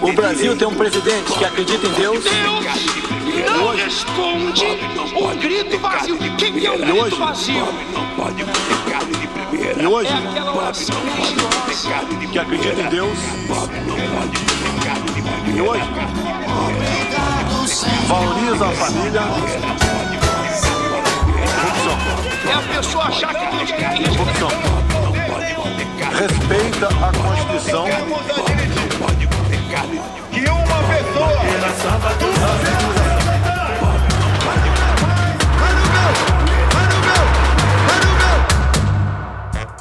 O Brasil tem um presidente que acredita em Deus. não responde o grito vazio. Quem é o grito vazio? Não pode comer carne de primeira. E hoje, é aquela oração que acredita em Deus. Primeira. E hoje, valoriza a família. É a pessoa achar que Deus quer isso. Respeita a Constituição. Que.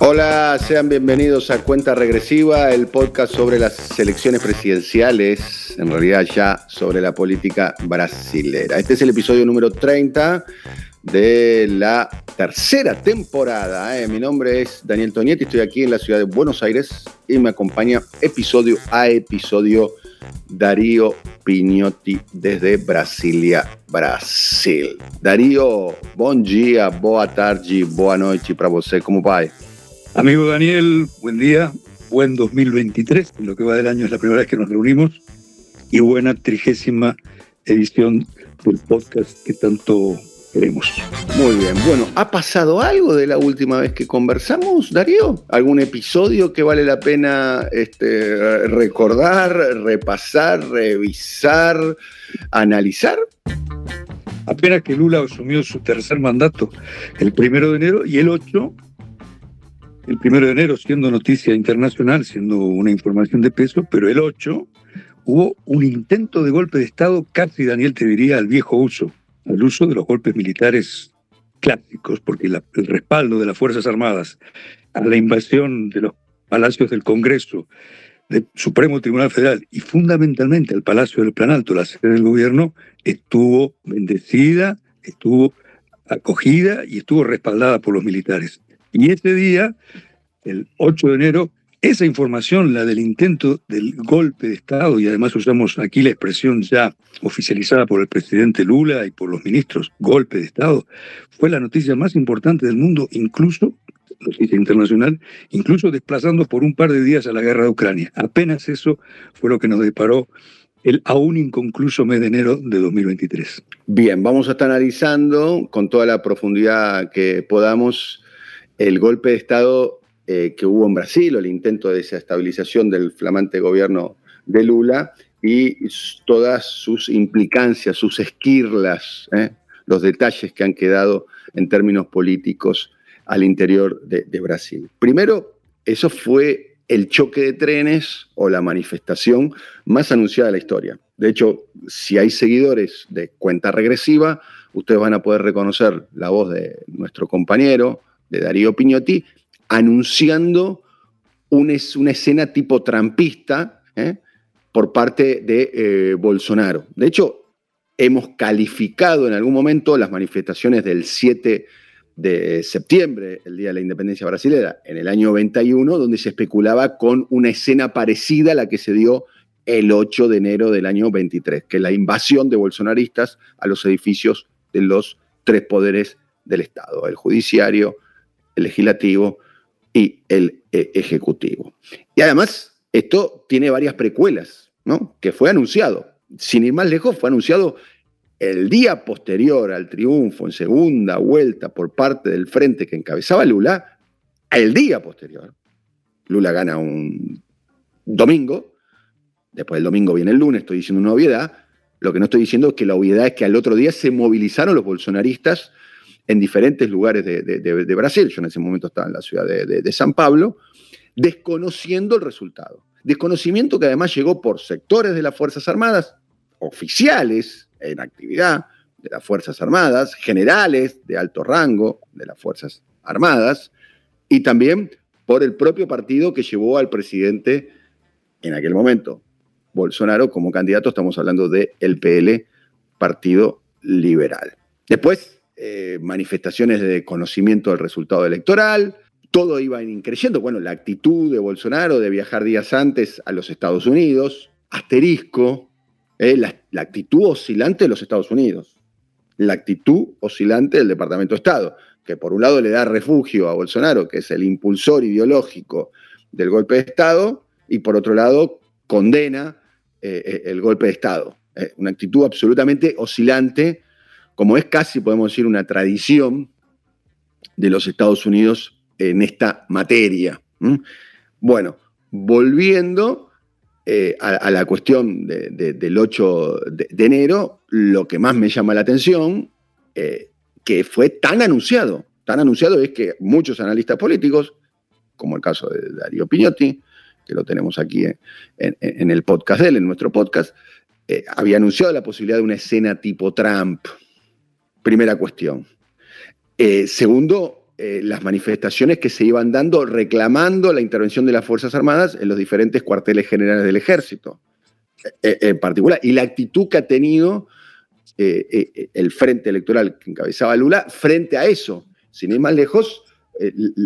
Hola, sean bienvenidos a Cuenta Regresiva, el podcast sobre las elecciones presidenciales, en realidad ya sobre la política brasilera. Este es el episodio número 30 de la tercera temporada. ¿eh? Mi nombre es Daniel Tonietti, estoy aquí en la ciudad de Buenos Aires y me acompaña episodio a episodio Darío Pignotti desde Brasilia, Brasil. Darío, bom dia, boa tarde, boa noite para você, como vai? Amigo Daniel, buen día, buen 2023, en lo que va del año es la primera vez que nos reunimos y buena trigésima edición del podcast que tanto queremos. Muy bien, bueno, ¿ha pasado algo de la última vez que conversamos, Darío? ¿Algún episodio que vale la pena este, recordar, repasar, revisar, analizar? Apenas que Lula asumió su tercer mandato el primero de enero y el 8, el primero de enero siendo noticia internacional, siendo una información de peso, pero el 8 hubo un intento de golpe de Estado, casi Daniel te diría al viejo uso, al uso de los golpes militares clásicos, porque el respaldo de las Fuerzas Armadas a la invasión de los palacios del Congreso, del Supremo Tribunal Federal y fundamentalmente al Palacio del Planalto, la sede del gobierno, estuvo bendecida, estuvo acogida y estuvo respaldada por los militares. Y ese día, el 8 de enero, esa información, la del intento del golpe de Estado, y además usamos aquí la expresión ya oficializada por el presidente Lula y por los ministros, golpe de Estado, fue la noticia más importante del mundo, incluso, noticia internacional, incluso desplazando por un par de días a la guerra de Ucrania. Apenas eso fue lo que nos deparó el aún inconcluso mes de enero de 2023. Bien, vamos a estar analizando con toda la profundidad que podamos el golpe de Estado eh, que hubo en Brasil, o el intento de desestabilización del flamante gobierno de Lula y todas sus implicancias, sus esquirlas, ¿eh? los detalles que han quedado en términos políticos al interior de, de Brasil. Primero, eso fue el choque de trenes o la manifestación más anunciada de la historia. De hecho, si hay seguidores de cuenta regresiva, ustedes van a poder reconocer la voz de nuestro compañero, de Darío Piñotti, anunciando una escena tipo trampista ¿eh? por parte de eh, Bolsonaro. De hecho, hemos calificado en algún momento las manifestaciones del 7 de septiembre, el Día de la Independencia Brasileña, en el año 91, donde se especulaba con una escena parecida a la que se dio el 8 de enero del año 23, que es la invasión de bolsonaristas a los edificios de los tres poderes del Estado, el judiciario, el legislativo y el eh, ejecutivo. Y además, esto tiene varias precuelas, ¿no? Que fue anunciado. Sin ir más lejos, fue anunciado el día posterior al triunfo en segunda vuelta por parte del frente que encabezaba Lula, el día posterior. Lula gana un domingo, después del domingo viene el lunes, estoy diciendo una obviedad. Lo que no estoy diciendo es que la obviedad es que al otro día se movilizaron los bolsonaristas en diferentes lugares de, Brasil. Yo en ese momento estaba en la ciudad de San Pablo, desconociendo el resultado. Desconocimiento que además llegó por sectores de las Fuerzas Armadas, oficiales en actividad de las Fuerzas Armadas, generales de alto rango de las Fuerzas Armadas, y también por el propio partido que llevó al presidente en aquel momento, Bolsonaro, como candidato, estamos hablando del PL, Partido Liberal. Después, eh, manifestaciones de conocimiento del resultado electoral, todo iba increyendo. Bueno, la actitud de Bolsonaro de viajar días antes a los Estados Unidos, asterisco, eh, la, actitud oscilante de los Estados Unidos, la actitud oscilante del Departamento de Estado, que por un lado le da refugio a Bolsonaro, que es el impulsor ideológico del golpe de Estado, y por otro lado condena eh, el golpe de Estado. Una actitud absolutamente oscilante, como es casi, podemos decir, una tradición de los Estados Unidos en esta materia. Bueno, volviendo eh, a, la cuestión de- de- del 8 de, enero, lo que más me llama la atención, eh, que fue tan anunciado, tan anunciado es que muchos analistas políticos, como el caso de Darío Piñotti, que lo tenemos aquí en el podcast de él, en nuestro podcast, eh, había anunciado la posibilidad de una escena tipo Trump. Primera cuestión. Eh, segundo, eh, las manifestaciones que se iban dando reclamando la intervención de las Fuerzas Armadas en los diferentes cuarteles generales del ejército, eh, en particular, y la actitud que ha tenido el frente electoral que encabezaba Lula frente a eso. Sin ir más lejos,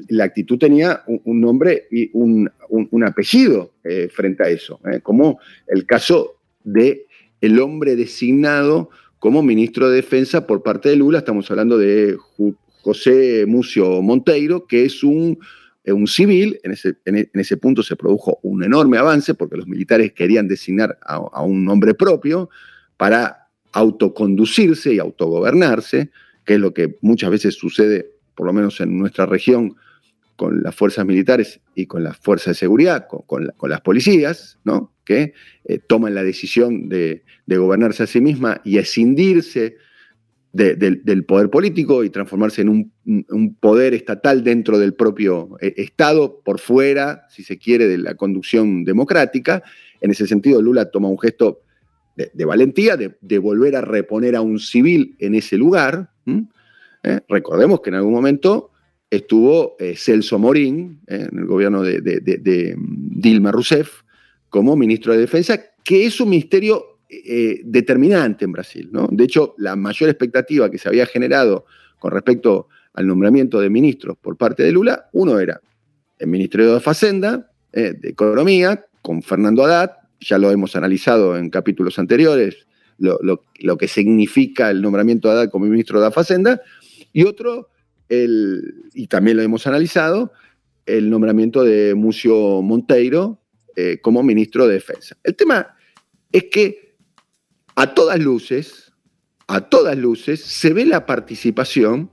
la actitud tenía un, nombre y un, un- un apellido frente a eso, como el caso de el hombre designado como ministro de Defensa por parte de Lula, estamos hablando de José Mucio Monteiro, que es un, eh, un civil, en ese, e- en ese punto se produjo un enorme avance porque los militares querían designar a, un nombre propio para autoconducirse y autogobernarse, que es lo que muchas veces sucede, por lo menos en nuestra región, con las fuerzas militares y con las fuerzas de seguridad, con, con las policías, ¿no? Que eh, toman la decisión de, gobernarse a sí misma y escindirse de- del, poder político y transformarse en un, poder estatal dentro del propio eh, Estado, por fuera, si se quiere, de la conducción democrática. En ese sentido, Lula toma un gesto de, valentía, de, volver a reponer a un civil en ese lugar. ¿Eh? Recordemos que en algún momento estuvo Celso Morín, en el gobierno de, mm, Dilma Rousseff, como ministro de Defensa, que es un ministerio eh, determinante en Brasil. ¿no? De hecho, la mayor expectativa que se había generado con respecto al nombramiento de ministros por parte de Lula, uno era el Ministerio de Facenda, eh, de Economía, con Fernando Haddad, ya lo hemos analizado en capítulos anteriores, lo, que significa el nombramiento de Haddad como ministro de Facenda, y otro, el, y también lo hemos analizado, el nombramiento de Mucio Monteiro eh, como ministro de Defensa. El tema es que a todas luces, a todas luces, se ve la participación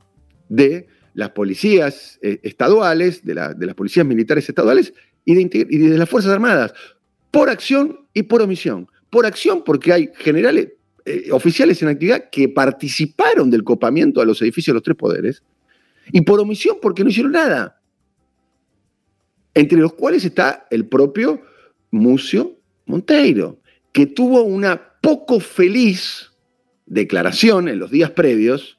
de las policías eh, estaduales, de, la- de las policías militares estaduales y de, inte- y de las Fuerzas Armadas, por acción y por omisión. Por acción porque hay generales, eh, oficiales en actividad que participaron del copamiento a los edificios de los tres poderes, y por omisión porque no hicieron nada. Entre los cuales está el propio Mucio Monteiro, que tuvo una poco feliz declaración en los días previos,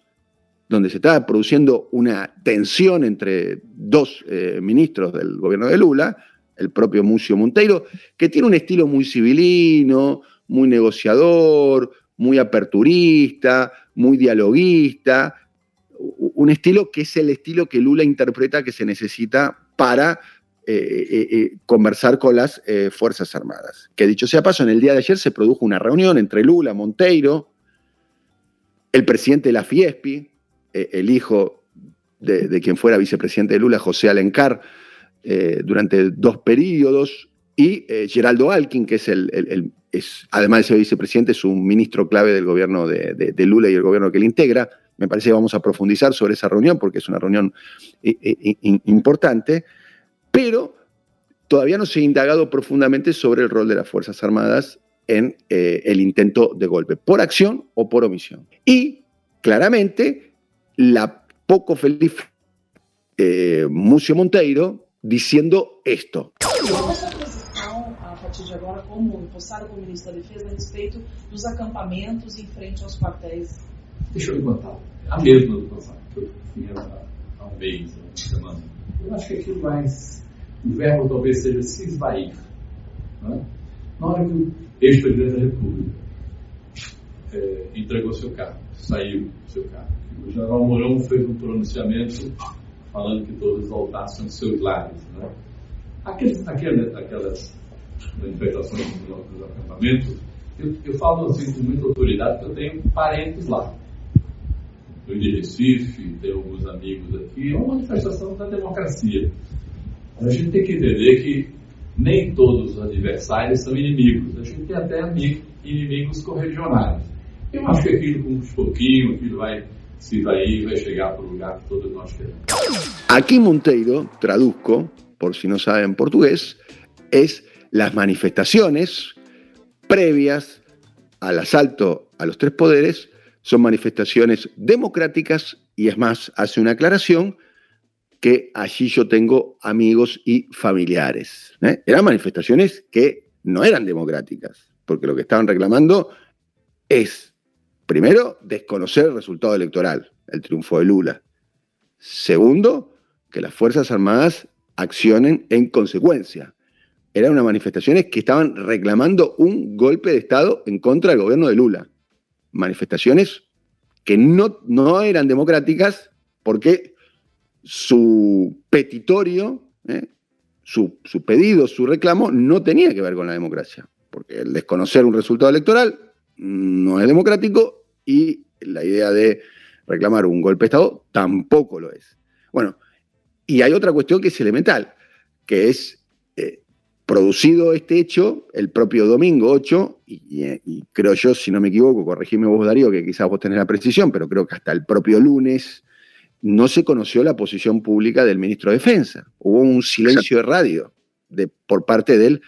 donde se estaba produciendo una tensión entre dos eh, ministros del gobierno de Lula, el propio Mucio Monteiro, que tiene un estilo muy civilino, muy negociador, muy aperturista, muy dialoguista, un estilo que es el estilo que Lula interpreta que se necesita para conversar con las eh, Fuerzas Armadas. Que dicho sea paso, en el día de ayer se produjo una reunión entre Lula, Monteiro, el presidente de la Fiespi, eh, el hijo de, quien fuera vicepresidente de Lula, José Alencar, eh, durante dos periodos, y eh, Geraldo Alkin, que es el, es, además de ser vicepresidente, es un ministro clave del gobierno de, Lula y el gobierno que le integra. Me parece que vamos a profundizar sobre esa reunión porque es una reunión eh, eh, importante, pero todavía no se ha indagado profundamente sobre el rol de las Fuerzas Armadas en eh, el intento de golpe, por acción o por omisión. Y claramente la poco feliz eh, Mucio Monteiro diciendo esto. Partir de agora, como empossado como ministro da Defesa, a respeito dos acampamentos em frente aos quartéis? Deixa eu lhe contar. A mesma do passado, que eu fiz há, há um mês, uma semana. Eu acho que aquilo mais. O verbo talvez seja se esvair. Né? Na hora que o ex-presidente da República eh, entregou seu cargo, saiu seu cargo, o general Mourão fez um pronunciamento falando que todos voltassem aos seus lares. Né? Aqueles, aquelas, aquelas manifestações dos acampamentos, eu, eu, falo assim com muita autoridade, porque eu tenho parentes lá. Eu de Recife, tenho alguns amigos aqui, é uma manifestação da democracia. A gente tem que entender que nem todos os adversários são inimigos. A gente tem até inimigos corregionais. Eu acho que aquilo, com uns pouquinho, aquilo vai se vai vai chegar para o lugar que todos nós queremos. Aquí Monteiro, traduzco, por si no saben portugués, es las manifestaciones previas al asalto a los tres poderes, son manifestaciones democráticas y es más, hace una aclaración que allí yo tengo amigos y familiares. ¿eh? Eran manifestaciones que no eran democráticas, porque lo que estaban reclamando es Primero, desconocer el resultado electoral, el triunfo de Lula. Segundo, que las Fuerzas Armadas accionen en consecuencia. Eran unas manifestaciones que estaban reclamando un golpe de Estado en contra del gobierno de Lula. Manifestaciones que no, no eran democráticas porque su petitorio, ¿eh? su, su pedido, su reclamo, no tenía que ver con la democracia. Porque el desconocer un resultado electoral no es democrático y la idea de reclamar un golpe de Estado tampoco lo es. Bueno, y hay otra cuestión que es elemental, que es eh, producido este hecho el propio domingo 8, y, creo yo, si no me equivoco, corregime vos Darío, que quizás vos tenés la precisión, pero creo que hasta el propio lunes no se conoció la posición pública del ministro de Defensa. Hubo un silencio de radio por parte del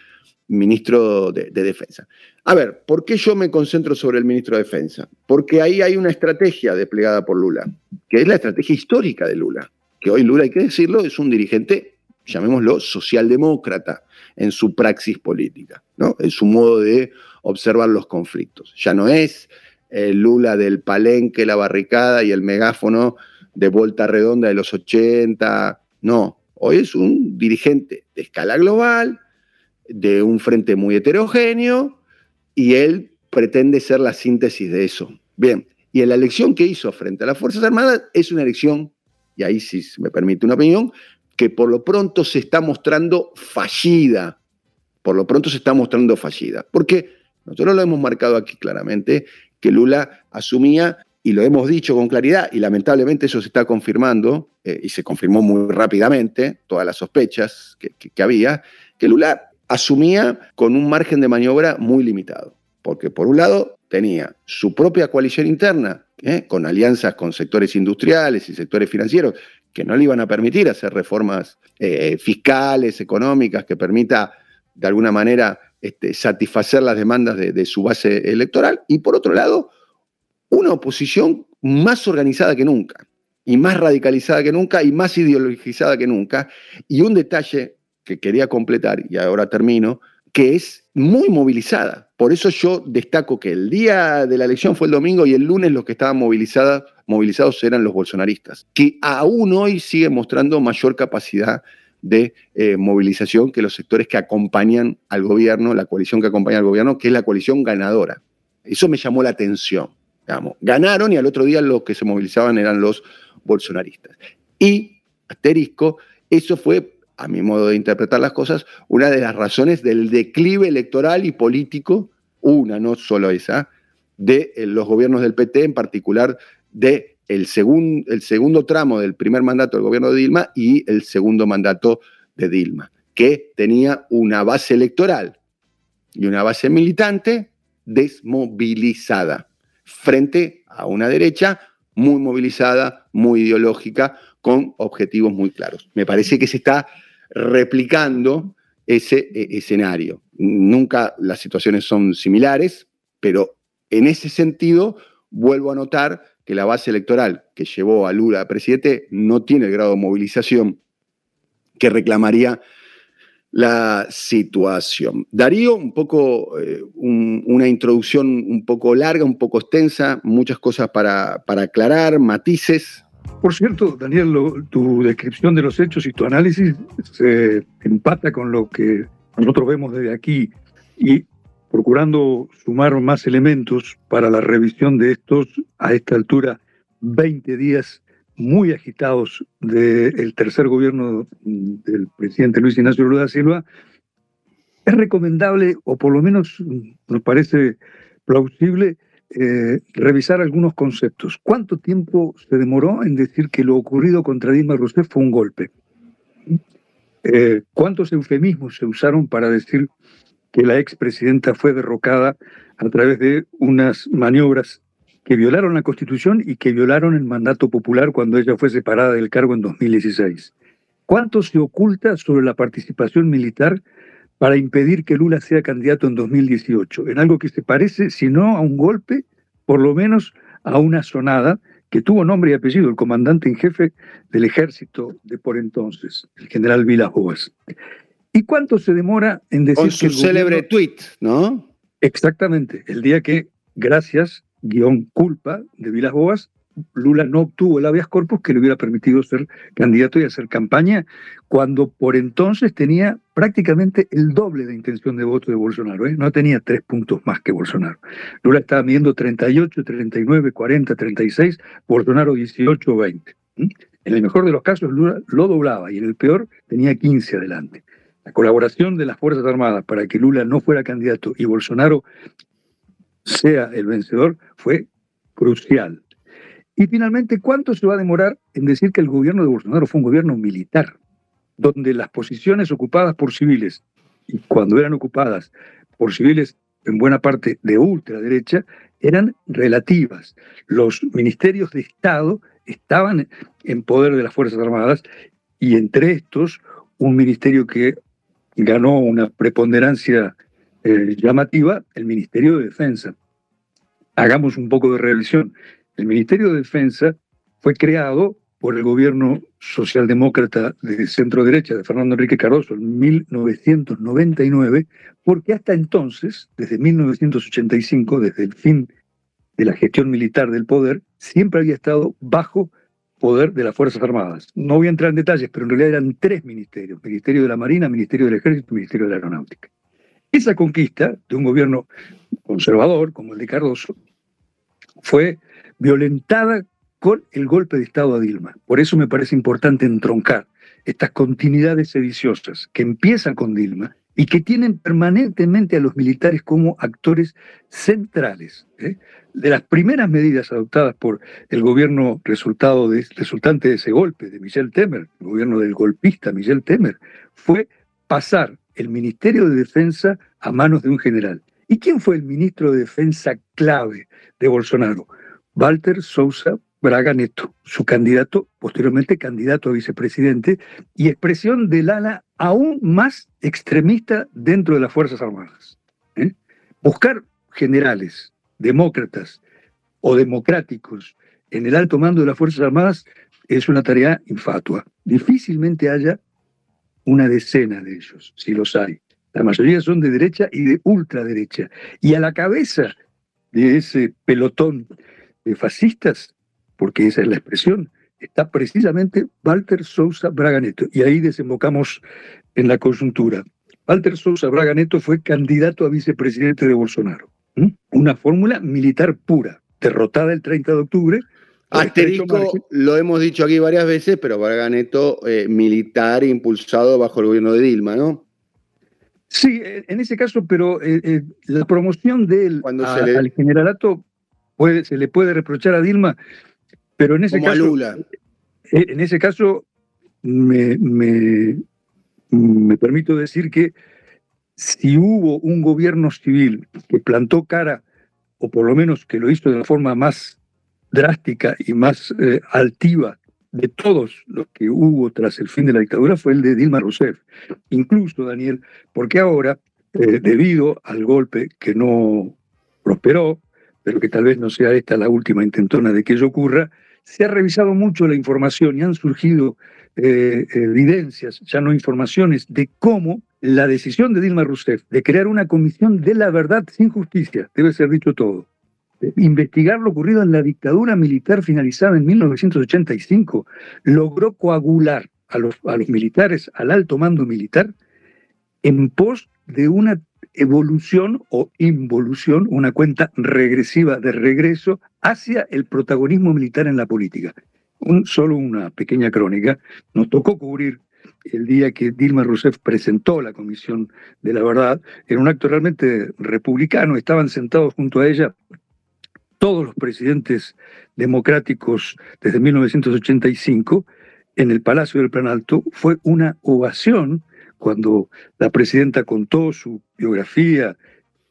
ministro de, Defensa. A ver, ¿por qué yo me concentro sobre el ministro de Defensa? Porque ahí hay una estrategia desplegada por Lula, que es la estrategia histórica de Lula, que hoy Lula, hay que decirlo, es un dirigente, llamémoslo, socialdemócrata en su praxis política, ¿no? en su modo de observar los conflictos. Ya no es el Lula del palenque, la barricada y el megáfono de vuelta redonda de los 80, no, hoy es un dirigente de escala global, de un frente muy heterogéneo y él pretende ser la síntesis de eso. Bien, y la elección que hizo frente a las Fuerzas Armadas es una elección, y ahí sí me permite una opinión, que por lo pronto se está mostrando fallida. Por lo pronto se está mostrando fallida. Porque nosotros lo hemos marcado aquí claramente, que Lula asumía, y lo hemos dicho con claridad, y lamentablemente eso se está confirmando, eh, y se confirmó muy rápidamente, todas las sospechas que, que había, que Lula asumía con un margen de maniobra muy limitado, porque por un lado tenía su propia coalición interna, ¿eh? con alianzas con sectores industriales y sectores financieros, que no le iban a permitir hacer reformas eh, fiscales, económicas, que permita de alguna manera este, satisfacer las demandas de, de su base electoral, y por otro lado, una oposición más organizada que nunca, y más radicalizada que nunca, y más ideologizada que nunca, y un detalle que quería completar, y ahora termino, que es muy movilizada. Por eso yo destaco que el día de la elección fue el domingo y el lunes los que estaban movilizados eran los bolsonaristas, que aún hoy siguen mostrando mayor capacidad de eh, movilización que los sectores que acompañan al gobierno, la coalición que acompaña al gobierno, que es la coalición ganadora. Eso me llamó la atención. Digamos. Ganaron y al otro día los que se movilizaban eran los bolsonaristas. Y, asterisco, eso fue a mi modo de interpretar las cosas, una de las razones del declive electoral y político, una, no solo esa, de eh, los gobiernos del PT, en particular de el, el segundo tramo del primer mandato del gobierno de Dilma y el segundo mandato de Dilma, que tenía una base electoral y una base militante desmovilizada frente a una derecha muy movilizada, muy ideológica, con objetivos muy claros. Me parece que se está replicando ese e, escenario. Nunca las situaciones son similares, pero en ese sentido vuelvo a notar que la base electoral que llevó a Lula a presidente no tiene el grado de movilización que reclamaría la situación. Darío, un poco, eh, una introducción un poco larga, un poco extensa, muchas cosas para, para aclarar, matices. Por cierto, Daniel, tu descripción de los hechos y tu análisis se empata con lo que nosotros vemos desde aquí y procurando sumar más elementos para la revisión de estos a esta altura 20 días muy agitados del tercer gobierno del presidente Luis Ignacio Lula da Silva, es recomendable, o por lo menos nos parece plausible, eh, revisar algunos conceptos. ¿Cuánto tiempo se demoró en decir que lo ocurrido contra Dilma Rousseff fue un golpe? Eh, ¿Cuántos eufemismos se usaron para decir que la expresidenta fue derrocada a través de unas maniobras que violaron la Constitución y que violaron el mandato popular cuando ella fue separada del cargo en 2016? ¿Cuánto se oculta sobre la participación militar para impedir que Lula sea candidato en 2018, en algo que se parece, si no a un golpe, por lo menos a una sonada que tuvo nombre y apellido, el comandante en jefe del ejército de por entonces, el general Vilas Boas. ¿Y cuánto se demora en decir Con su que el célebre tweet, ¿no? Exactamente, el día que, gracias, guion culpa de Vilas Boas, Lula no obtuvo el habeas corpus que le hubiera permitido ser candidato y hacer campaña, cuando por entonces tenía prácticamente el doble de intención de voto de Bolsonaro, ¿eh? no tenía tres puntos más que Bolsonaro. Lula estaba midiendo 38, 39, 40, 36, Bolsonaro 18, 20. ¿m? En el mejor de los casos Lula lo doblaba y en el peor tenía 15 adelante. La colaboración de las Fuerzas Armadas para que Lula no fuera candidato y Bolsonaro sea el vencedor fue crucial. Y finalmente, ¿cuánto se va a demorar en decir que el gobierno de Bolsonaro fue un gobierno militar, donde las posiciones ocupadas por civiles, y cuando eran ocupadas por civiles en buena parte de ultraderecha, eran relativas. Los ministerios de Estado estaban en poder de las Fuerzas Armadas y entre estos un ministerio que ganó una preponderancia eh, llamativa, el Ministerio de Defensa. Hagamos un poco de revisión. El Ministerio de Defensa fue creado por el gobierno socialdemócrata de centro derecha de Fernando Enrique Cardoso en 1999, porque hasta entonces, desde 1985, desde el fin de la gestión militar del poder, siempre había estado bajo poder de las Fuerzas Armadas. No voy a entrar en detalles, pero en realidad eran tres ministerios, Ministerio de la Marina, Ministerio del Ejército y Ministerio de la Aeronáutica. Esa conquista de un gobierno conservador como el de Cardoso fue violentada con el golpe de Estado a Dilma. Por eso me parece importante entroncar estas continuidades sediciosas que empiezan con Dilma y que tienen permanentemente a los militares como actores centrales. ¿eh? De las primeras medidas adoptadas por el gobierno resultado resultante de ese golpe de Michel Temer, el gobierno del golpista Michel Temer, fue pasar el Ministerio de Defensa a manos de un general. ¿Y quién fue el ministro de Defensa clave de Bolsonaro? Walter Sousa Braga Neto, su candidato, posteriormente candidato a vicepresidente, y expresión del ala aún más extremista dentro de las Fuerzas Armadas. ¿eh? Buscar generales, demócratas o democráticos en el alto mando de las Fuerzas Armadas es una tarea infatua. Difícilmente haya una decena de ellos, si los hay. La mayoría son de derecha y de ultraderecha. Y a la cabeza de ese pelotón de fascistas, porque esa es la expresión, está precisamente Walter Sousa Braga Neto. Y ahí desembocamos en la coyuntura. Walter Sousa Braga Neto fue candidato a vicepresidente de Bolsonaro. ¿Mm? Una fórmula militar pura, derrotada el 30 de octubre. Asterisco, lo hemos dicho aquí varias veces, pero Braga Neto, eh, militar impulsado bajo el gobierno de Dilma, ¿no? Sí, eh, en ese caso, pero eh, eh, la promoción de él Cuando a- se le- al generalato puede, se le puede reprochar a Dilma, pero en ese Como a caso, Lula. eh, en ese caso me, me- me permito decir que si hubo un gobierno civil que plantó cara, o por lo menos que lo hizo de la forma más drástica y más eh, altiva de todos los que hubo tras el fin de la dictadura, fue el de Dilma Rousseff. Incluso, Daniel, porque ahora, eh, debido al golpe que no prosperó, pero que tal vez no sea esta la última intentona de que ello ocurra, se ha revisado mucho la información y han surgido eh, evidencias, ya no informaciones, de cómo la decisión de Dilma Rousseff de crear una comisión de la verdad sin justicia, debe ser dicho todo, investigar lo ocurrido en la dictadura militar finalizada en 1985, logró coagular a los, militares, al alto mando militar, en pos de una evolución o involución, una cuenta regresiva de regreso hacia el protagonismo militar en la política. Un, solo una pequeña crónica. Nos tocó cubrir el día que Dilma Rousseff presentó la Comisión de la Verdad, en un acto realmente republicano. Estaban sentados junto a ella todos los presidentes democráticos desde 1985 en el Palacio del Planalto. Fue una ovación cuando la presidenta contó su biografía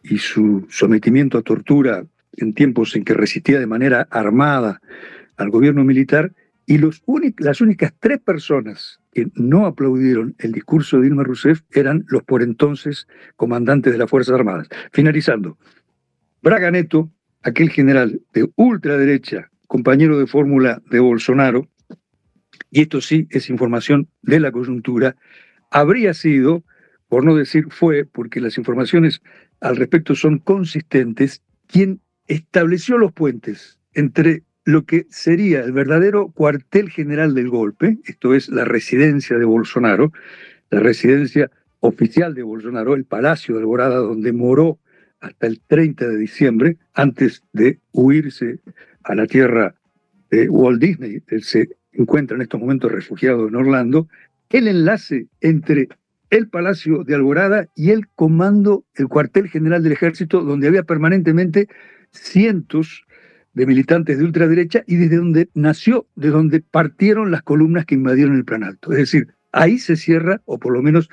y su sometimiento a tortura en tiempos en que resistía de manera armada al gobierno militar, y los las únicas tres personas que no aplaudieron el discurso de Dilma Rousseff eran los por entonces comandantes de las Fuerzas Armadas. Finalizando, Braga Neto, aquel general de ultraderecha, compañero de fórmula de Bolsonaro, y esto sí es información de la coyuntura, habría sido, por no decir fue, porque las informaciones al respecto son consistentes, quien estableció los puentes entre lo que sería el verdadero cuartel general del golpe, esto es la residencia de Bolsonaro, la residencia oficial de Bolsonaro, el Palacio de Alborada, donde moró hasta el 30 de diciembre, antes de huirse a la tierra de Walt Disney. Él se encuentra en estos momentos refugiado en Orlando, el enlace entre el Palacio de Alborada y el comando, el cuartel general del ejército, donde había permanentemente cientos de militantes de ultraderecha y desde donde nació, de donde partieron las columnas que invadieron el Plan Alto. Es decir, ahí se cierra, o por lo menos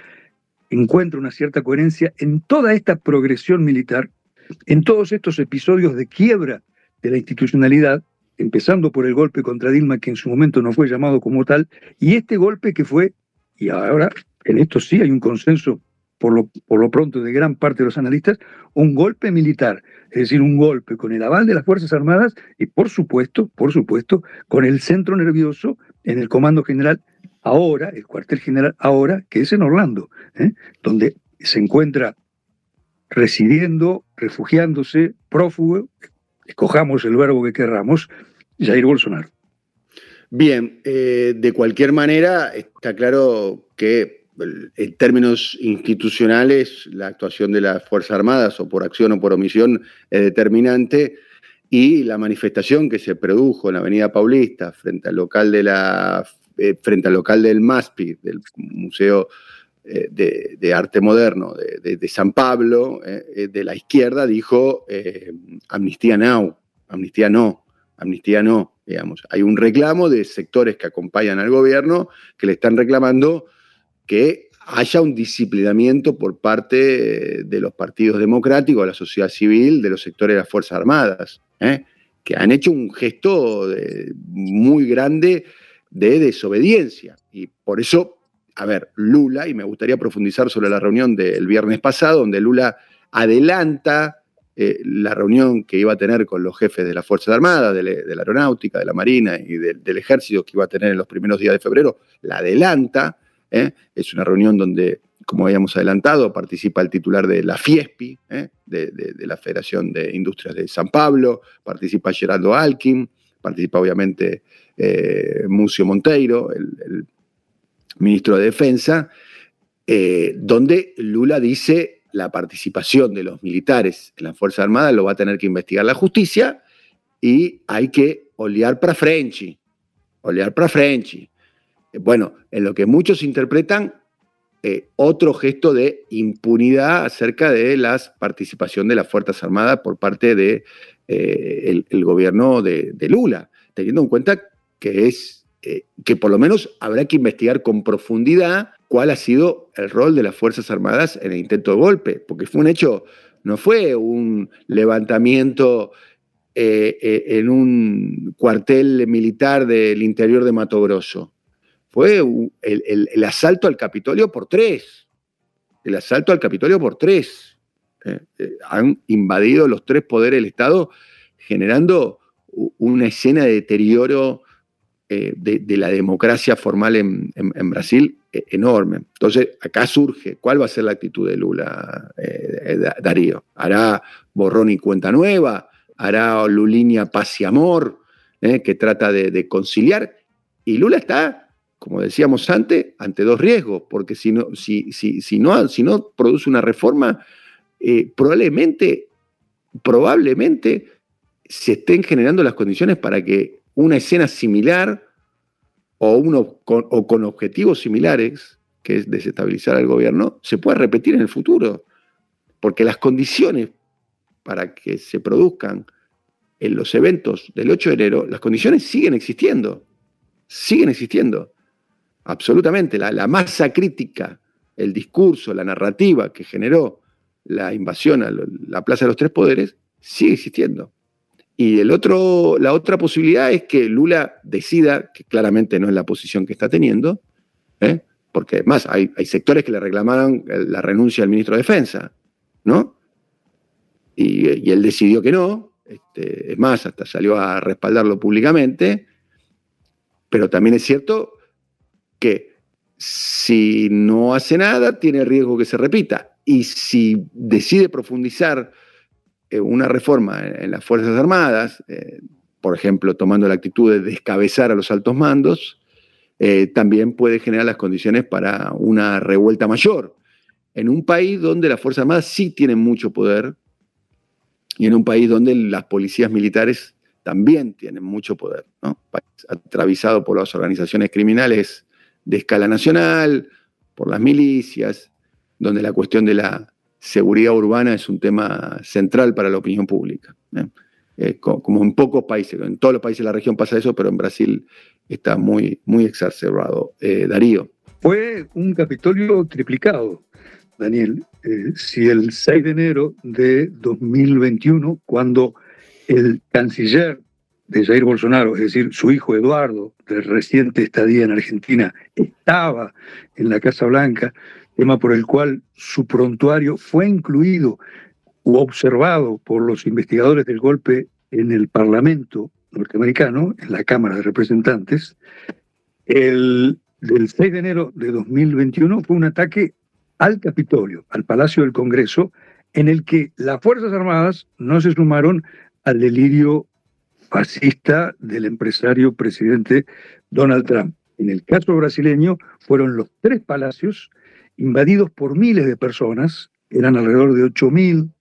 encuentra una cierta coherencia en toda esta progresión militar, en todos estos episodios de quiebra de la institucionalidad, empezando por el golpe contra Dilma, que en su momento no fue llamado como tal, y este golpe que fue y ahora en esto sí hay un consenso por lo, por lo pronto de gran parte de los analistas, un golpe militar, es decir, un golpe con el aval de las Fuerzas Armadas y por supuesto, por supuesto, con el centro nervioso en el Comando General ahora, el cuartel general ahora, que es en Orlando, ¿eh? donde se encuentra residiendo, refugiándose, prófugo, escojamos el verbo que querramos, Jair Bolsonaro. Bien, eh, de cualquier manera, está claro que en términos institucionales la actuación de las Fuerzas Armadas, o por acción o por omisión, es determinante, y la manifestación que se produjo en la Avenida Paulista frente al local, de la, eh, frente al local del MASPI, del Museo eh, de, Arte Moderno de, San Pablo, de la izquierda, dijo amnistía now, amnistía no, amnistía no. Digamos. Hay un reclamo de sectores que acompañan al gobierno que le están reclamando que haya un disciplinamiento por parte de los partidos democráticos, de la sociedad civil, de los sectores de las Fuerzas Armadas, ¿eh? que han hecho un gesto muy grande de desobediencia. Y por eso, a ver, Lula, y me gustaría profundizar sobre la reunión del viernes pasado, donde Lula adelanta eh, la reunión que iba a tener con los jefes de las Fuerzas Armadas, de, la Aeronáutica, de la Marina y del Ejército que iba a tener en los primeros días de febrero, la adelanta. ¿eh? Es una reunión donde, como habíamos adelantado, participa el titular de la FIESPI, ¿eh? de, la Federación de Industrias de San Pablo, participa Gerardo Alkin, participa obviamente Mucio Monteiro, el ministro de Defensa, donde Lula dice la participación de los militares en las Fuerzas Armadas lo va a tener que investigar la justicia y hay que olear para Frenchy, olear para Frenchy. Eh, bueno, en lo que muchos interpretan eh, otro gesto de impunidad acerca de la participación de las Fuerzas Armadas por parte del de, eh, gobierno de, Lula, teniendo en cuenta que es que por lo menos habrá que investigar con profundidad cuál ha sido el rol de las Fuerzas Armadas en el intento de golpe, porque fue un hecho, no fue un levantamiento eh, eh, en un cuartel militar del interior de Mato Grosso, fue el, asalto al Capitolio por tres, el asalto al Capitolio por tres. Eh, han invadido los tres poderes del Estado generando una escena de deterioro de, la democracia formal en Brasil e, enorme. Entonces, acá surge, ¿cuál va a ser la actitud de Lula, eh, Darío? ¿Hará borrón y cuenta nueva? ¿Hará Lulinia paz y amor? Eh, que trata de, conciliar. Y Lula está, como decíamos antes, ante dos riesgos, porque si no, si, si, si no, si no produce una reforma, eh, probablemente, probablemente se estén generando las condiciones para que una escena similar o, uno o con objetivos similares, que es desestabilizar al gobierno, se pueda repetir en el futuro. Porque las condiciones para que se produzcan en los eventos del 8 de enero, las condiciones siguen existiendo. Siguen existiendo. Absolutamente. La, la masa crítica, el discurso, la narrativa que generó la invasión a la Plaza de los Tres Poderes, sigue existiendo. Y el otro, la otra posibilidad es que Lula decida, que claramente no es la posición que está teniendo, ¿eh? porque además hay, hay, sectores que le reclamaron la renuncia al ministro de Defensa, ¿no? Y, y él decidió que no, este, es más, hasta salió a respaldarlo públicamente, pero también es cierto que si no hace nada, tiene riesgo que se repita. Y si decide profundizar eh, una reforma en, las Fuerzas Armadas, eh, por ejemplo, tomando la actitud de descabezar a los altos mandos, eh, también puede generar las condiciones para una revuelta mayor. En un país donde las Fuerzas Armadas sí tienen mucho poder y en un país donde las policías militares también tienen mucho poder, ¿no? País atravesado por las organizaciones criminales de escala nacional, por las milicias, donde la cuestión de la seguridad urbana es un tema central para la opinión pública. ¿eh? Eh, como en pocos países, en todos los países de la región pasa eso, pero en Brasil está muy, muy exacerbado. Eh, Darío. Fue un Capitolio triplicado, Daniel. si el 6 de enero de 2021, cuando el canciller de Jair Bolsonaro, es decir, su hijo Eduardo, de reciente estadía en Argentina, estaba en la Casa Blanca, tema por el cual su prontuario fue incluido u observado por los investigadores del golpe en el Parlamento norteamericano, en la Cámara de Representantes, el del 6 de enero de 2021 fue un ataque al Capitolio, al Palacio del Congreso, en el que las Fuerzas Armadas no se sumaron al delirio fascista del empresario presidente Donald Trump. En el caso brasileño fueron los tres palacios invadidos por miles de personas, eran alrededor de 8.000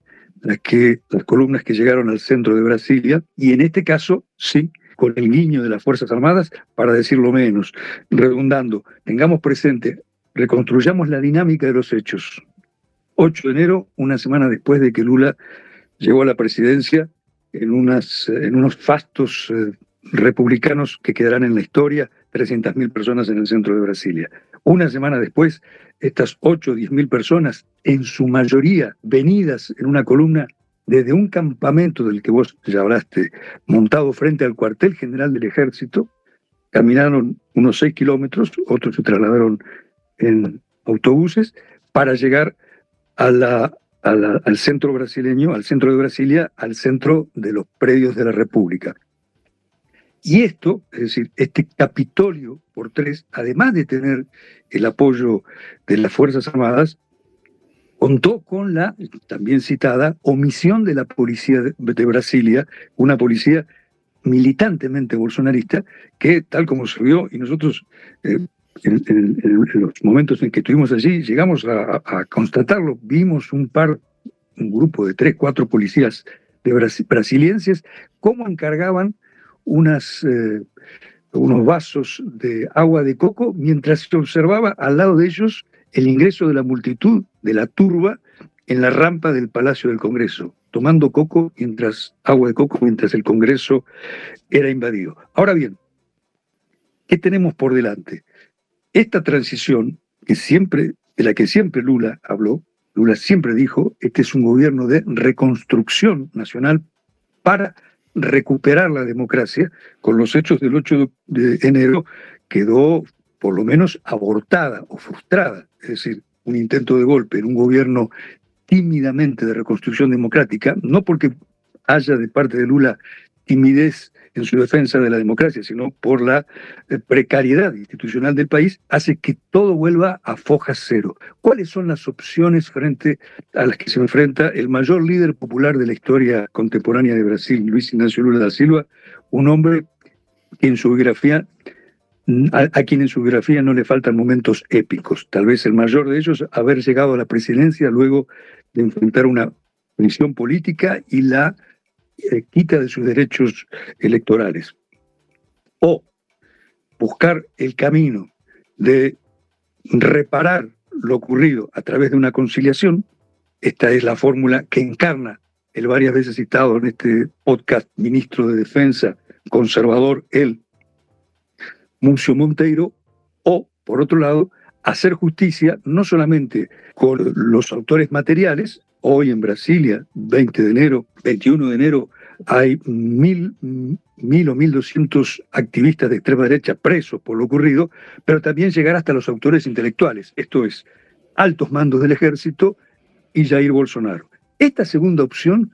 las, que, las columnas que llegaron al centro de Brasilia, y en este caso, sí, con el guiño de las Fuerzas Armadas, para decirlo menos, redundando, tengamos presente, reconstruyamos la dinámica de los hechos. 8 de enero, una semana después de que Lula llegó a la presidencia, en, en unos fastos eh, republicanos que quedarán en la historia, 300.000 personas en el centro de Brasilia. Una semana después, estas 8 o 10 mil personas, en su mayoría venidas en una columna desde un campamento del que vos ya hablaste, montado frente al cuartel general del ejército, caminaron unos 6 kilómetros, otros se trasladaron en autobuses para llegar al centro brasileño, al centro de Brasilia, al centro de los predios de la República. Y esto, es decir, este Capitolio por tres, además de tener el apoyo de las Fuerzas Armadas, contó con la también citada omisión de la policía de, Brasilia, una policía militantemente bolsonarista, que tal como se vio, y nosotros eh, en, los momentos en que estuvimos allí, llegamos a, constatarlo, vimos un par, un grupo de tres, cuatro policías de brasilienses, cómo encargaban eh, unos vasos de agua de coco mientras se observaba al lado de ellos el ingreso de la multitud de la turba en la rampa del Palacio del Congreso, tomando coco mientras agua de coco mientras el Congreso era invadido. Ahora bien, ¿qué tenemos por delante? Esta transición que siempre de la que siempre Lula habló, Lula siempre dijo, este es un gobierno de reconstrucción nacional para recuperar la democracia, con los hechos del 8 de enero quedó por lo menos abortada o frustrada, es decir, un intento de golpe en un gobierno tímidamente de reconstrucción democrática, no porque haya de parte de Lula timidez en su defensa de la democracia, sino por la eh, precariedad institucional del país, hace que todo vuelva a foja cero. ¿Cuáles son las opciones frente a las que se enfrenta el mayor líder popular de la historia contemporánea de Brasil, Luis Ignacio Lula da Silva, un hombre que en su biografía a, quien en su biografía no le faltan momentos épicos. Tal vez el mayor de ellos, haber llegado a la presidencia luego de enfrentar una prisión política y la quita de sus derechos electorales. O buscar el camino de reparar lo ocurrido a través de una conciliación. Esta es la fórmula que encarna el varias veces citado en este podcast ministro de Defensa conservador, él, Muncio Monteiro, o, por otro lado, hacer justicia no solamente con los autores materiales, hoy en Brasilia, 20 de enero, 21 de enero, hay mil, mil o mil doscientos activistas de extrema derecha presos por lo ocurrido, pero también llegar hasta los autores intelectuales, esto es, altos mandos del ejército y Jair Bolsonaro. Esta segunda opción,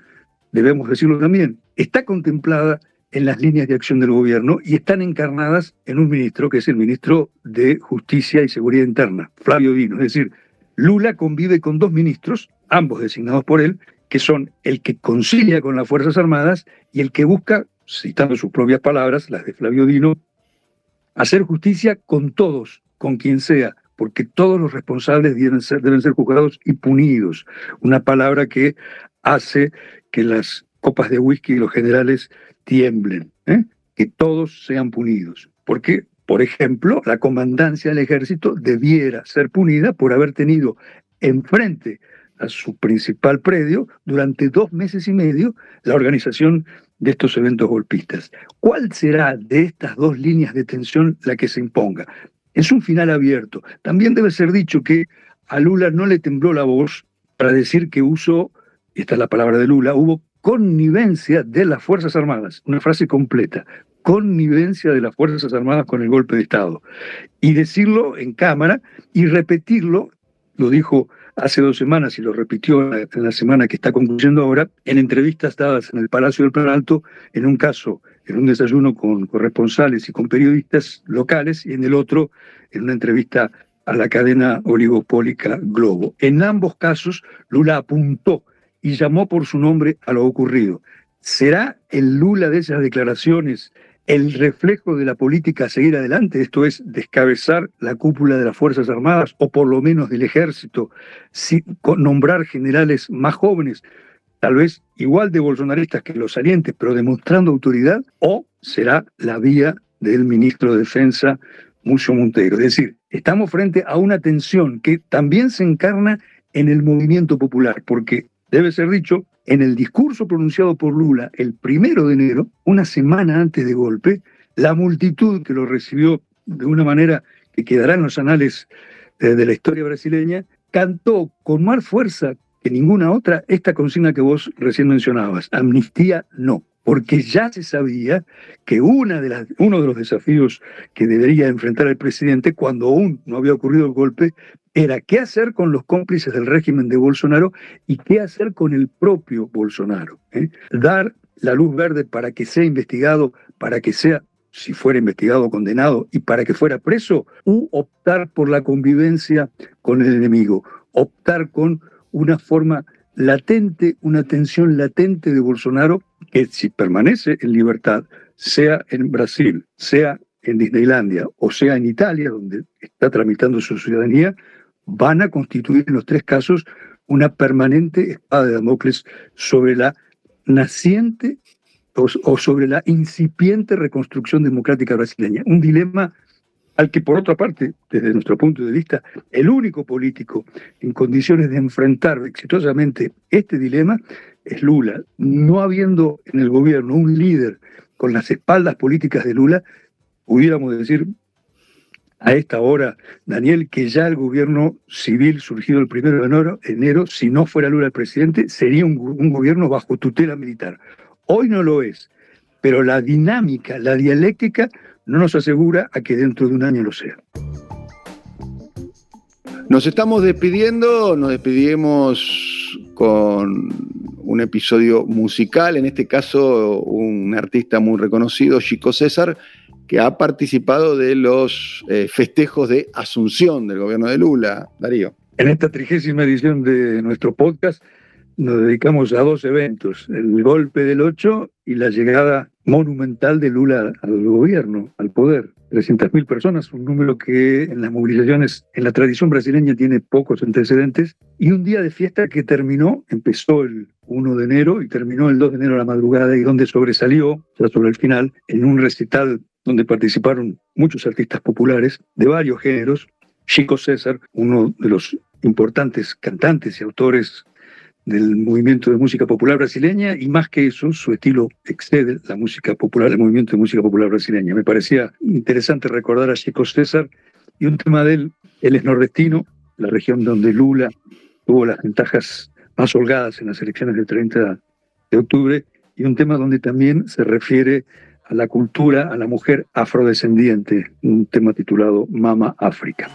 debemos decirlo también, está contemplada en las líneas de acción del gobierno y están encarnadas en un ministro que es el ministro de Justicia y Seguridad Interna, Flavio Dino. Es decir, Lula convive con dos ministros, ambos designados por él, que son el que concilia con las Fuerzas Armadas y el que busca, citando sus propias palabras, las de Flavio Dino, hacer justicia con todos, con quien sea, porque todos los responsables deben ser, deben ser juzgados y punidos. Una palabra que hace que las copas de whisky y los generales tiemblen, ¿eh? que todos sean punidos. Porque, por ejemplo, la comandancia del ejército debiera ser punida por haber tenido enfrente a su principal predio durante dos meses y medio la organización de estos eventos golpistas. ¿Cuál será de estas dos líneas de tensión la que se imponga? Es un final abierto. También debe ser dicho que a Lula no le tembló la voz para decir que usó, esta es la palabra de Lula, hubo connivencia de las Fuerzas Armadas, una frase completa, connivencia de las Fuerzas Armadas con el golpe de Estado. Y decirlo en cámara y repetirlo, lo dijo hace dos semanas y lo repitió en la semana que está concluyendo ahora, en entrevistas dadas en el Palacio del Planalto, en un caso, en un desayuno con corresponsales y con periodistas locales, y en el otro, en una entrevista a la cadena oligopólica Globo. En ambos casos, Lula apuntó y llamó por su nombre a lo ocurrido. ¿Será el Lula de esas declaraciones el reflejo de la política seguir adelante, esto es, descabezar la cúpula de las Fuerzas Armadas o por lo menos del ejército, nombrar generales más jóvenes, tal vez igual de bolsonaristas que los salientes, pero demostrando autoridad, o será la vía del ministro de Defensa, Mucho Monteiro. Es decir, estamos frente a una tensión que también se encarna en el movimiento popular, porque debe ser dicho, en el discurso pronunciado por Lula el primero de enero, una semana antes de golpe, la multitud que lo recibió de una manera que quedará en los anales eh, de la historia brasileña, cantó con más fuerza que ninguna otra esta consigna que vos recién mencionabas, amnistía no, porque ya se sabía que una de uno de los desafíos que debería enfrentar el presidente cuando aún no había ocurrido el golpe era qué hacer con los cómplices del régimen de Bolsonaro y qué hacer con el propio Bolsonaro. ¿eh? Dar la luz verde para que sea investigado, para que sea, si fuera investigado, condenado y para que fuera preso, u optar por la convivencia con el enemigo, optar con una forma latente, una tensión latente de Bolsonaro que si permanece en libertad, sea en Brasil, sea en Disneylandia o sea en Italia, donde está tramitando su ciudadanía, van a constituir en los tres casos una permanente espada de Damocles sobre la naciente o, sobre la incipiente reconstrucción democrática brasileña. Un dilema al que, por otra parte, desde nuestro punto de vista, el único político en condiciones de enfrentar exitosamente este dilema es Lula. No habiendo en el gobierno un líder con las espaldas políticas de Lula, pudiéramos decir a esta hora, Daniel, que ya el gobierno civil surgido el primero de enero, si no fuera Lula el presidente, sería un gobierno bajo tutela militar. Hoy no lo es, pero la dinámica, la dialéctica, no nos asegura a que dentro de un año lo sea. Nos estamos despidiendo, nos despedimos con un episodio musical, en este caso un artista muy reconocido, Chico César, que ha participado de los eh, festejos de Asunción del gobierno de Lula. Darío. En esta trigésima edición de nuestro podcast nos dedicamos a dos eventos, el golpe del 8 y la llegada monumental de Lula al gobierno, al poder. 300.000 personas, un número que en las movilizaciones, en la tradición brasileña tiene pocos antecedentes, y un día de fiesta que terminó, empezó el 1 de enero y terminó el 2 de enero a la madrugada y donde sobresalió, ya sobre el final, en un recital donde participaron muchos artistas populares de varios géneros, Chico César, uno de los importantes cantantes y autores del movimiento de música popular brasileña y más que eso, su estilo excede la música popular, el movimiento de música popular brasileña. Me parecía interesante recordar a Chico César y un tema de él, él es nordestino, la región donde Lula tuvo las ventajas más holgadas en las elecciones del 30 de octubre, y un tema donde también se refiere a la cultura, a la mujer afrodescendiente, un tema titulado Mama África.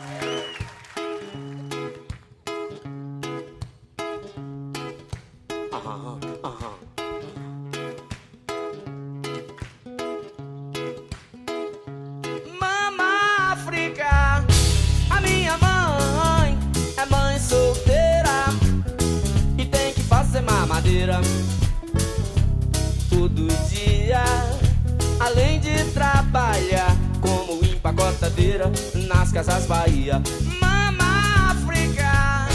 Casas Bahia. Mama África,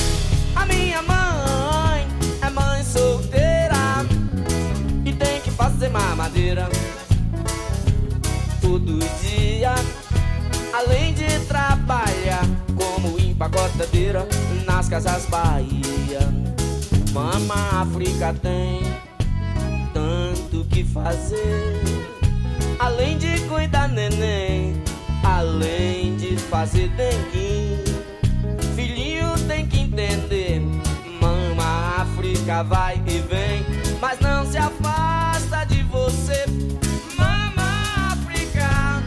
a minha mãe é mãe solteira e tem que fazer mamadeira todo dia. Além de trabalhar como empacotadeira nas casas Bahia. Mama África tem tanto que fazer. Além de cuidar neném Além fazer dengue, filhinho tem que entender. Mama, África vai e vem, mas não se afasta de você. Mama, África,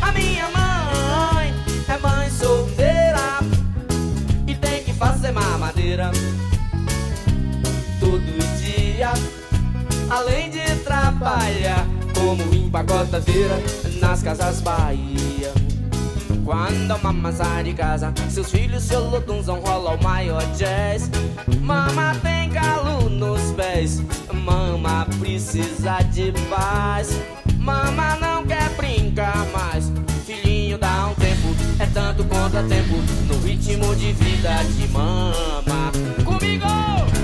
a minha mãe é mãe solteira e tem que fazer mamadeira todo dia. Além de trabalhar como empacotadeira nas casas Bahia. Quando a mama sai de casa, seus filhos, seu lotunzão rola o maior jazz. Mama tem galo nos pés, mama precisa de paz. Mama não quer brincar mais, filhinho dá um tempo, é tanto contratempo no ritmo de vida de mama. Comigo!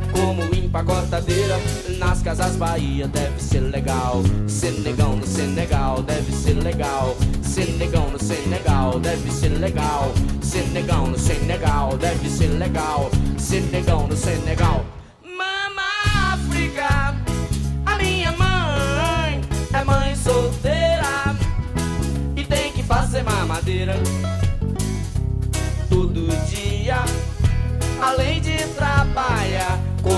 como empacotadeira nas casas Bahia deve ser legal. Senegão no Senegal deve ser legal. Senegão no Senegal deve ser legal. Senegão no Senegal deve ser legal. Senegão no Senegal. Mama África, a minha mãe é mãe solteira e tem que fazer mamadeira todo dia. Além de trabalhar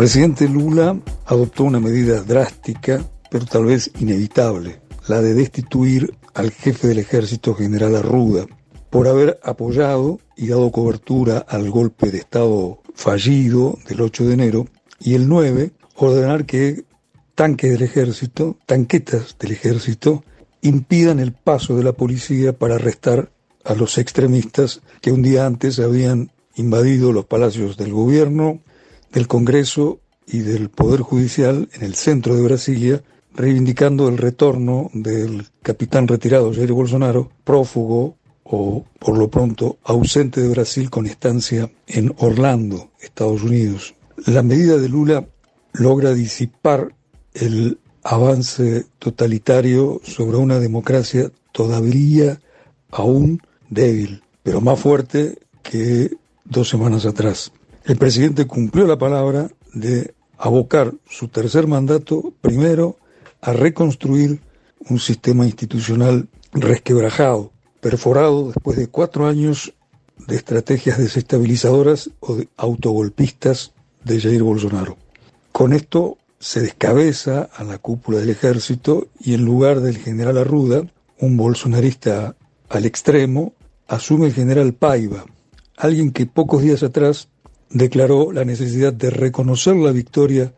Presidente Lula adoptó una medida drástica, pero tal vez inevitable, la de destituir al jefe del ejército, general Arruda, por haber apoyado y dado cobertura al golpe de Estado fallido del 8 de enero, y el 9, ordenar que tanques del ejército, tanquetas del ejército, impidan el paso de la policía para arrestar a los extremistas que un día antes habían invadido los palacios del gobierno, del Congreso y del Poder Judicial en el centro de Brasilia reivindicando el retorno del capitán retirado Jair Bolsonaro, prófugo o por lo pronto ausente de Brasil con estancia en Orlando, Estados Unidos. La medida de Lula logra disipar el avance totalitario sobre una democracia todavía aún débil, pero más fuerte que dos semanas atrás. El presidente cumplió la palabra de abocar su tercer mandato primero a reconstruir un sistema institucional resquebrajado, perforado después de cuatro años de estrategias desestabilizadoras o de autogolpistas de Jair Bolsonaro. Con esto se descabeza a la cúpula del ejército y en lugar del general Arruda, un bolsonarista al extremo, asume el general Paiva, alguien que pocos días atrás declaró la necesidad de reconocer la victoria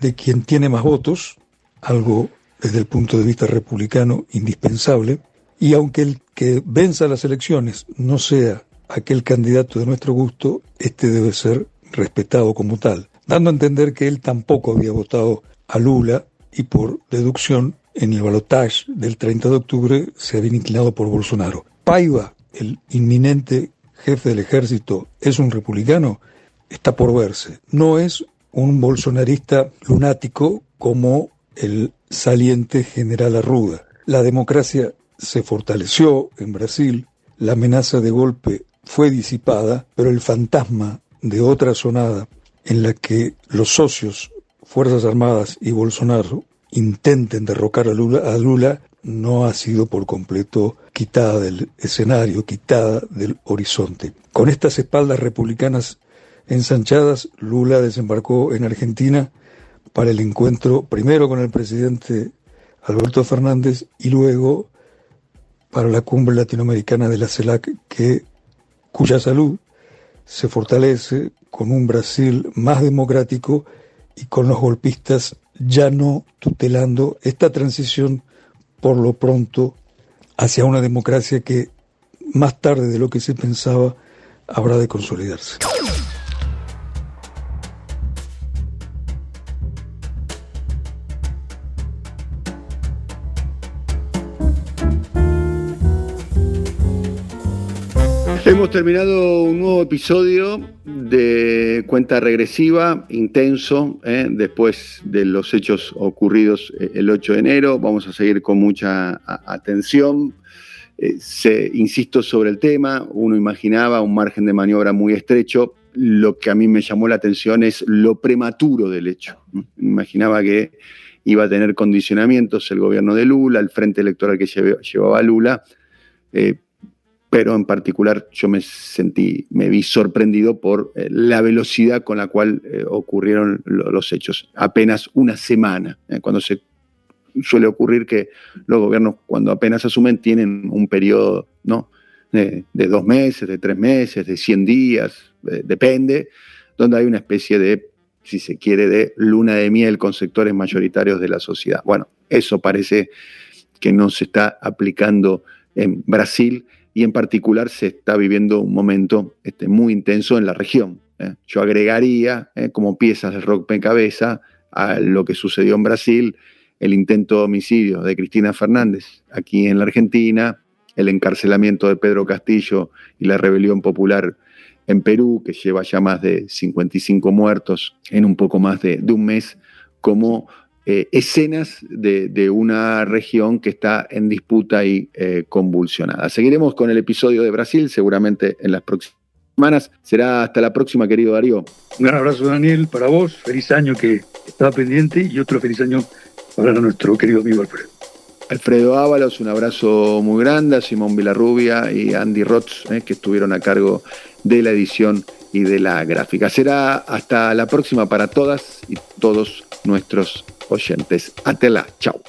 de quien tiene más votos, algo desde el punto de vista republicano indispensable, y aunque el que venza las elecciones no sea aquel candidato de nuestro gusto, este debe ser respetado como tal, dando a entender que él tampoco había votado a Lula y por deducción en el balotaje del 30 de octubre se había inclinado por Bolsonaro. Paiva, el inminente jefe del ejército, es un republicano, está por verse. No es un bolsonarista lunático como el saliente general Arruda. La democracia se fortaleció en Brasil, la amenaza de golpe fue disipada, pero el fantasma de otra sonada en la que los socios, Fuerzas Armadas y Bolsonaro intenten derrocar a Lula, a Lula no ha sido por completo quitada del escenario, quitada del horizonte. Con estas espaldas republicanas ensanchadas, Lula desembarcó en Argentina para el encuentro primero con el presidente Alberto Fernández y luego para la cumbre latinoamericana de la CELAC, que, cuya salud se fortalece con un Brasil más democrático y con los golpistas ya no tutelando esta transición por lo pronto hacia una democracia que más tarde de lo que se pensaba habrá de consolidarse. Terminado un nuevo episodio de cuenta regresiva, intenso, ¿eh? después de los hechos ocurridos eh, el 8 de enero. Vamos a seguir con mucha atención. Eh, se, insisto sobre el tema, uno imaginaba un margen de maniobra muy estrecho. Lo que a mí me llamó la atención es lo prematuro del hecho. Imaginaba que iba a tener condicionamientos el gobierno de Lula, el frente electoral que llevaba Lula pero en particular yo me sentí, me vi sorprendido por eh, la velocidad con la cual eh, ocurrieron los hechos. Apenas una semana, eh, cuando se suele ocurrir que los gobiernos cuando apenas asumen tienen un periodo ¿no? de, dos meses, de tres meses, de 100 días, depende, donde hay una especie de, si se quiere, de luna de miel con sectores mayoritarios de la sociedad. Bueno, eso parece que no se está aplicando en Brasil y en particular se está viviendo un momento este, muy intenso en la región. ¿eh? Yo agregaría ¿eh? como piezas del rock en cabeza a lo que sucedió en Brasil, el intento de homicidio de Cristina Fernández aquí en la Argentina, el encarcelamiento de Pedro Castillo y la rebelión popular en Perú, que lleva ya más de 55 muertos en un poco más de, de un mes, como eh, escenas de, una región que está en disputa y eh, convulsionada. Seguiremos con el episodio de Brasil, seguramente en las próximas semanas. Será hasta la próxima, querido Darío. Un gran abrazo, Daniel, para vos. Feliz año que estaba pendiente y otro feliz año para nuestro querido amigo Alfredo. Alfredo Ábalos, un abrazo muy grande a Simón Villarrubia y Andy Rotz, eh, que estuvieron a cargo de la edición y de la gráfica. Será hasta la próxima para todas y todos nuestros oyentes. Atela, chao.